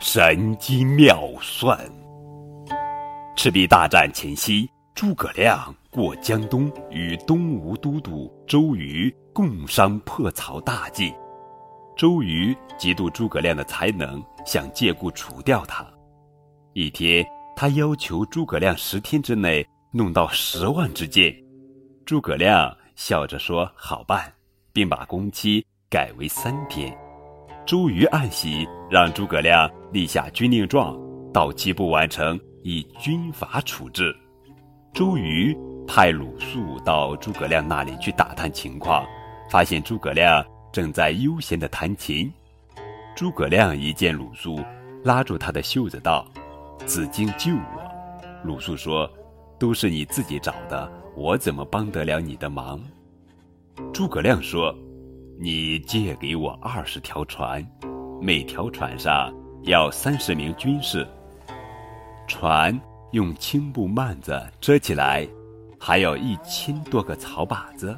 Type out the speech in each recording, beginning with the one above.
神机妙算。赤壁大战前夕，诸葛亮过江东，与东吴都督周瑜共商破曹大计。周瑜嫉妒诸葛亮的才能，想借故除掉他。一天，他要求诸葛亮十天之内弄到十万支箭。诸葛亮笑着说：“好办。”并把工期改为三天。周瑜暗喜，让诸葛亮立下军令状，到期不完成，以军法处置。周瑜派鲁肃到诸葛亮那里去打探情况，发现诸葛亮正在悠闲地弹琴。诸葛亮一见鲁肃，拉住他的袖子道：“子敬救我。”鲁肃说：“都是你自己找的，我怎么帮得了你的忙？”诸葛亮说：“你借给我二十条船，每条船上要三十名军士。船用青布幔子遮起来，还有一千多个草靶子，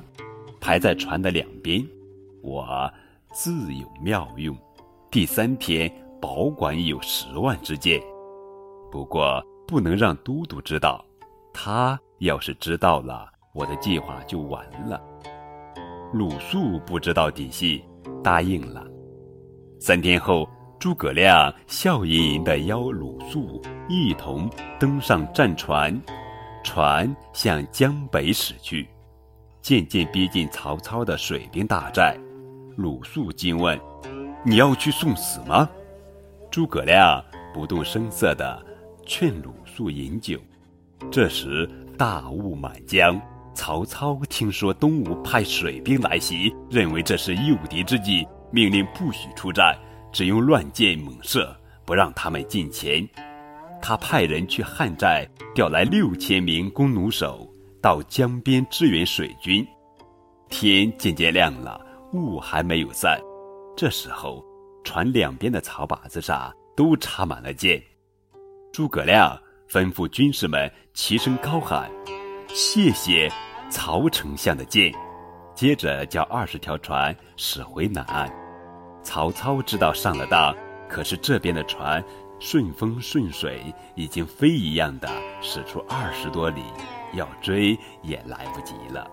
排在船的两边。我自有妙用。第三天保管有十万支箭，不过不能让都督知道。他要是知道了，我的计划就完了。”鲁肃不知道底细，答应了。三天后，诸葛亮笑吟吟地邀鲁肃一同登上战船，船向江北驶去，渐渐逼近曹操的水兵大寨。鲁肃惊问：“你要去送死吗？”诸葛亮不动声色地劝鲁肃饮酒。这时大雾满江。曹操听说东吴派水兵来袭，认为这是诱敌之计，命令不许出战，只用乱箭猛射，不让他们近前。他派人去汉寨调来六千名弓弩手，到江边支援水军。天渐渐亮了，雾还没有散。这时候，船两边的草靶子上都插满了箭。诸葛亮吩咐军士们齐声高喊。谢谢曹丞相的箭，接着叫二十条船驶回南岸。曹操知道上了当，可是这边的船顺风顺水，已经飞一样的驶出二十多里，要追也来不及了。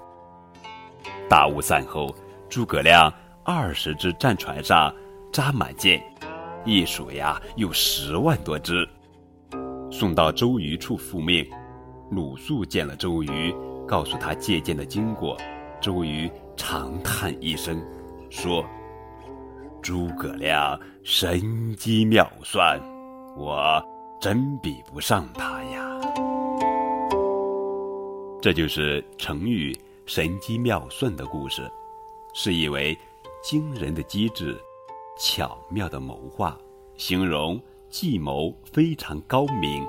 大雾散后，诸葛亮二十只战船上扎满箭，一数呀，有十万多只，送到周瑜处复命。鲁肃见了周瑜，告诉他借箭的经过。周瑜长叹一声，说：“诸葛亮神机妙算，我真比不上他呀。”这就是成语“神机妙算”的故事，是意为惊人的机智、巧妙的谋划，形容计谋非常高明。